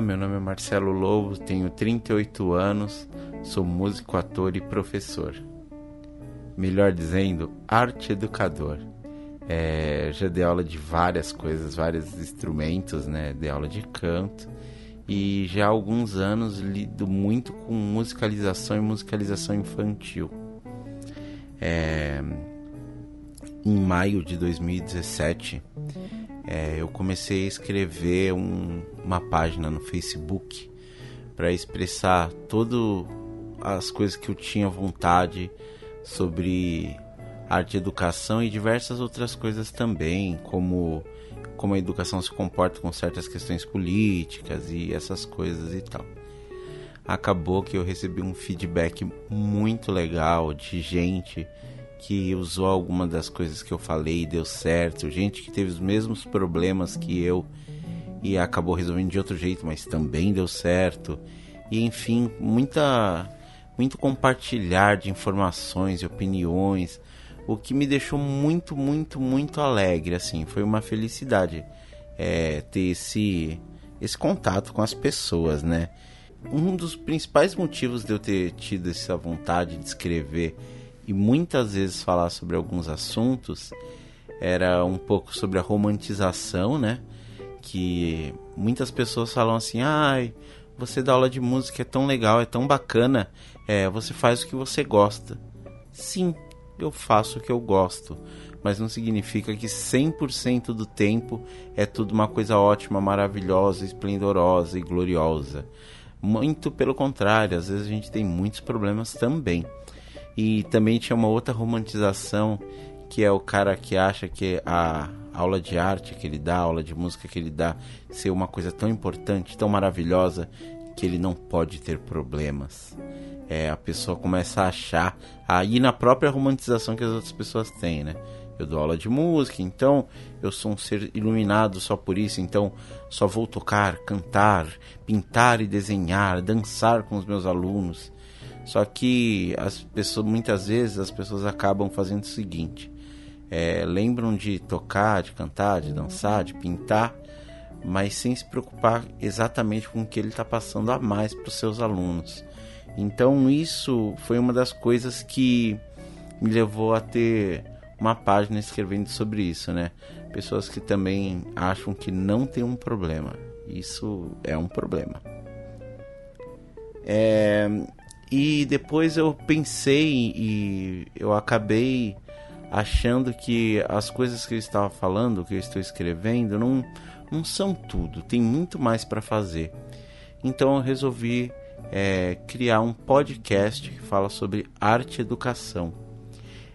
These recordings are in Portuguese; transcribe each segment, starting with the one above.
Meu nome é Marcelo Lobo, tenho 38 anos, sou músico, ator e professor. Melhor dizendo, arte educador. É, já dei aula de várias coisas, vários instrumentos, né? Dei aula de canto e já há alguns anos lido muito com musicalização e musicalização infantil. É, em maio de 2017, é, eu comecei a escrever um, uma página no Facebook para expressar todas as coisas que eu tinha vontade sobre arte e educação e diversas outras coisas também, como como a educação se comporta com certas questões políticas e essas coisas e tal. Acabou que eu recebi um feedback muito legal de gente que usou alguma das coisas que eu falei e deu certo, gente que teve os mesmos problemas que eu e acabou resolvendo de outro jeito, mas também deu certo. E enfim, muita muito compartilhar de informações e opiniões, o que me deixou muito, muito, muito alegre, assim, foi uma felicidade é, ter esse esse contato com as pessoas, né? Um dos principais motivos de eu ter tido essa vontade de escrever e muitas vezes falar sobre alguns assuntos era um pouco sobre a romantização, né? Que muitas pessoas falam assim: ai, você dá aula de música é tão legal, é tão bacana, é, você faz o que você gosta. Sim, eu faço o que eu gosto, mas não significa que 100% do tempo é tudo uma coisa ótima, maravilhosa, esplendorosa e gloriosa. Muito pelo contrário, às vezes a gente tem muitos problemas também. E também tinha uma outra romantização que é o cara que acha que a aula de arte que ele dá, a aula de música que ele dá, ser uma coisa tão importante, tão maravilhosa, que ele não pode ter problemas. É, a pessoa começa a achar, aí na própria romantização que as outras pessoas têm, né? Eu dou aula de música, então eu sou um ser iluminado só por isso, então só vou tocar, cantar, pintar e desenhar, dançar com os meus alunos. Só que as pessoas, muitas vezes as pessoas acabam fazendo o seguinte: é, lembram de tocar, de cantar, de dançar, de pintar, mas sem se preocupar exatamente com o que ele está passando a mais para os seus alunos. Então isso foi uma das coisas que me levou a ter uma página escrevendo sobre isso, né? Pessoas que também acham que não tem um problema. Isso é um problema. É, e depois eu pensei e eu acabei achando que as coisas que eu estava falando, que eu estou escrevendo, não, não são tudo, tem muito mais para fazer. Então eu resolvi é, criar um podcast que fala sobre arte e educação.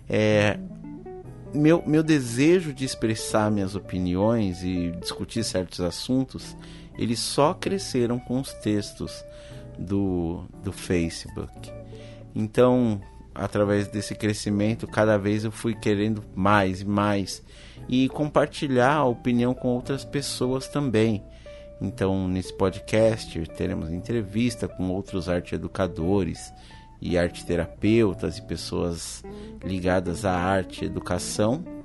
É, meu, meu desejo de expressar minhas opiniões e discutir certos assuntos, eles só cresceram com os textos do, do Facebook. Então, através desse crescimento, cada vez eu fui querendo mais e mais e compartilhar a opinião com outras pessoas também. Então, nesse podcast, teremos entrevista com outros arte educadores e arte terapeutas e pessoas ligadas à arte e educação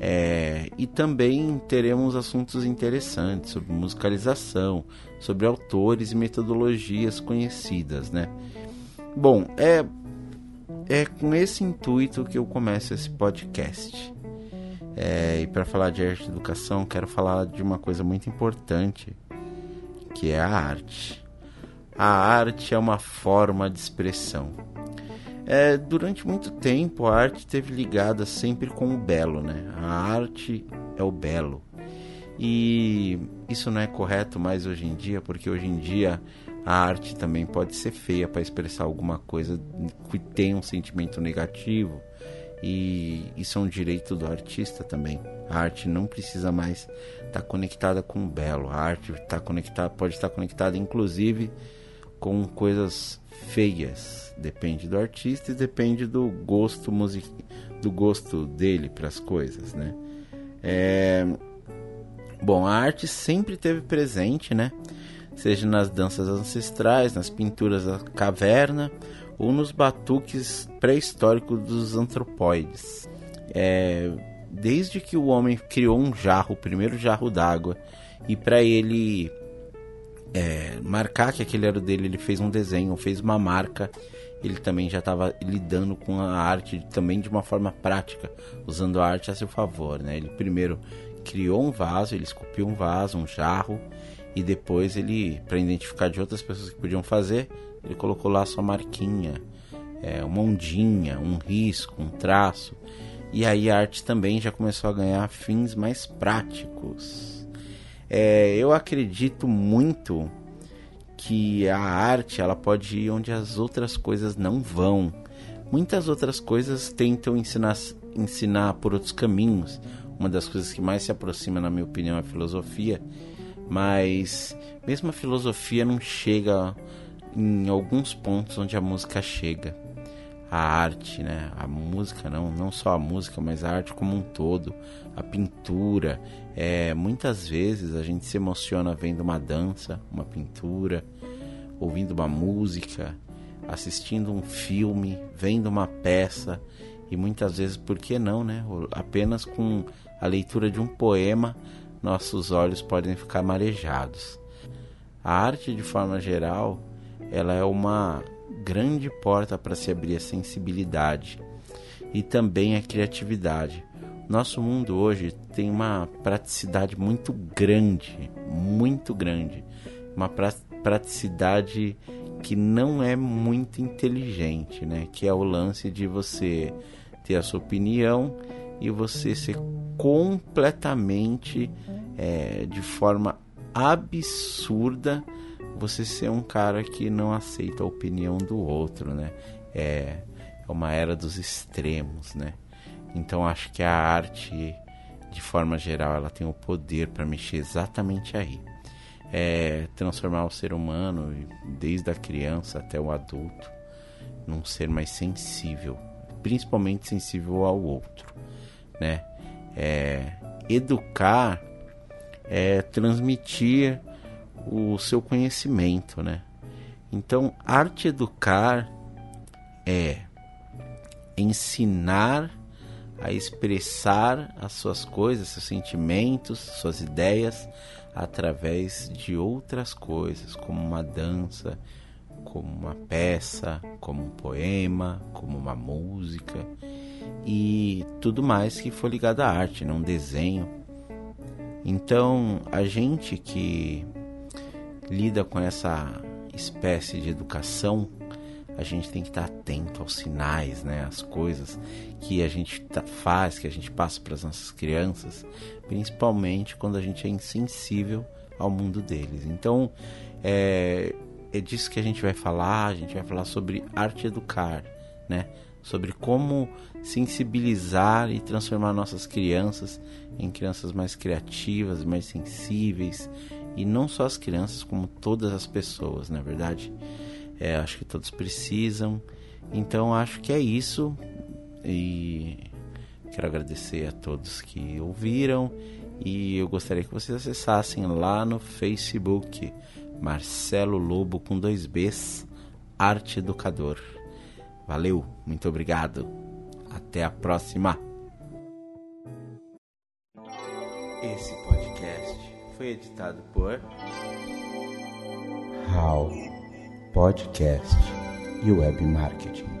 é, e também teremos assuntos interessantes sobre musicalização, sobre autores e metodologias conhecidas, né? Bom, é, é com esse intuito que eu começo esse podcast. É, e para falar de arte e educação, quero falar de uma coisa muito importante, que é a arte. A arte é uma forma de expressão é, durante muito tempo a arte esteve ligada sempre com o belo, né? A arte é o belo. E isso não é correto mais hoje em dia, porque hoje em dia a arte também pode ser feia para expressar alguma coisa que tem um sentimento negativo. E isso é um direito do artista também. A arte não precisa mais estar tá conectada com o belo. A arte tá conectada, pode estar conectada, inclusive, com coisas feias. Depende do artista e depende do gosto music... do gosto dele para as coisas, né? É... Bom, a arte sempre teve presente, né? Seja nas danças ancestrais, nas pinturas da caverna ou nos batuques pré-históricos dos antropóides. É... Desde que o homem criou um jarro, o primeiro jarro d'água, e para ele é, marcar que aquele era o dele, ele fez um desenho, fez uma marca. Ele também já estava lidando com a arte também de uma forma prática, usando a arte a seu favor. Né? Ele primeiro criou um vaso, ele esculpiu um vaso, um jarro, e depois ele, para identificar de outras pessoas que podiam fazer, ele colocou lá sua marquinha, é, uma ondinha, um risco, um traço. E aí a arte também já começou a ganhar fins mais práticos. É, eu acredito muito que a arte ela pode ir onde as outras coisas não vão. Muitas outras coisas tentam ensinar, ensinar por outros caminhos. Uma das coisas que mais se aproxima, na minha opinião, é a filosofia. Mas mesmo a filosofia não chega em alguns pontos onde a música chega a arte, né? A música, não, não só a música, mas a arte como um todo, a pintura. É, muitas vezes a gente se emociona vendo uma dança, uma pintura, ouvindo uma música, assistindo um filme, vendo uma peça e muitas vezes, por que não, né? Apenas com a leitura de um poema, nossos olhos podem ficar marejados. A arte, de forma geral, ela é uma grande porta para se abrir a sensibilidade e também a criatividade. Nosso mundo hoje tem uma praticidade muito grande, muito grande, uma praticidade que não é muito inteligente, né? Que é o lance de você ter a sua opinião e você ser completamente é, de forma absurda você ser um cara que não aceita a opinião do outro, né? É, é uma era dos extremos, né? Então acho que a arte, de forma geral, ela tem o poder para mexer exatamente aí. É transformar o ser humano, desde a criança até o adulto, num ser mais sensível, principalmente sensível ao outro, né? É, educar é transmitir o seu conhecimento, né? Então, arte educar é ensinar a expressar as suas coisas, seus sentimentos, suas ideias através de outras coisas, como uma dança, como uma peça, como um poema, como uma música e tudo mais que for ligado à arte, né? um desenho. Então, a gente que lida com essa espécie de educação, a gente tem que estar atento aos sinais, né, às coisas que a gente tá, faz, que a gente passa para as nossas crianças, principalmente quando a gente é insensível ao mundo deles. Então, é, é disso que a gente vai falar. A gente vai falar sobre arte educar, né? Sobre como sensibilizar e transformar nossas crianças em crianças mais criativas, mais sensíveis e não só as crianças, como todas as pessoas, na é verdade. É, acho que todos precisam. Então acho que é isso. E quero agradecer a todos que ouviram. E eu gostaria que vocês acessassem lá no Facebook Marcelo Lobo com dois Bs, Arte Educador. Valeu, muito obrigado. Até a próxima. Esse foi editado por How Podcast e Web Marketing.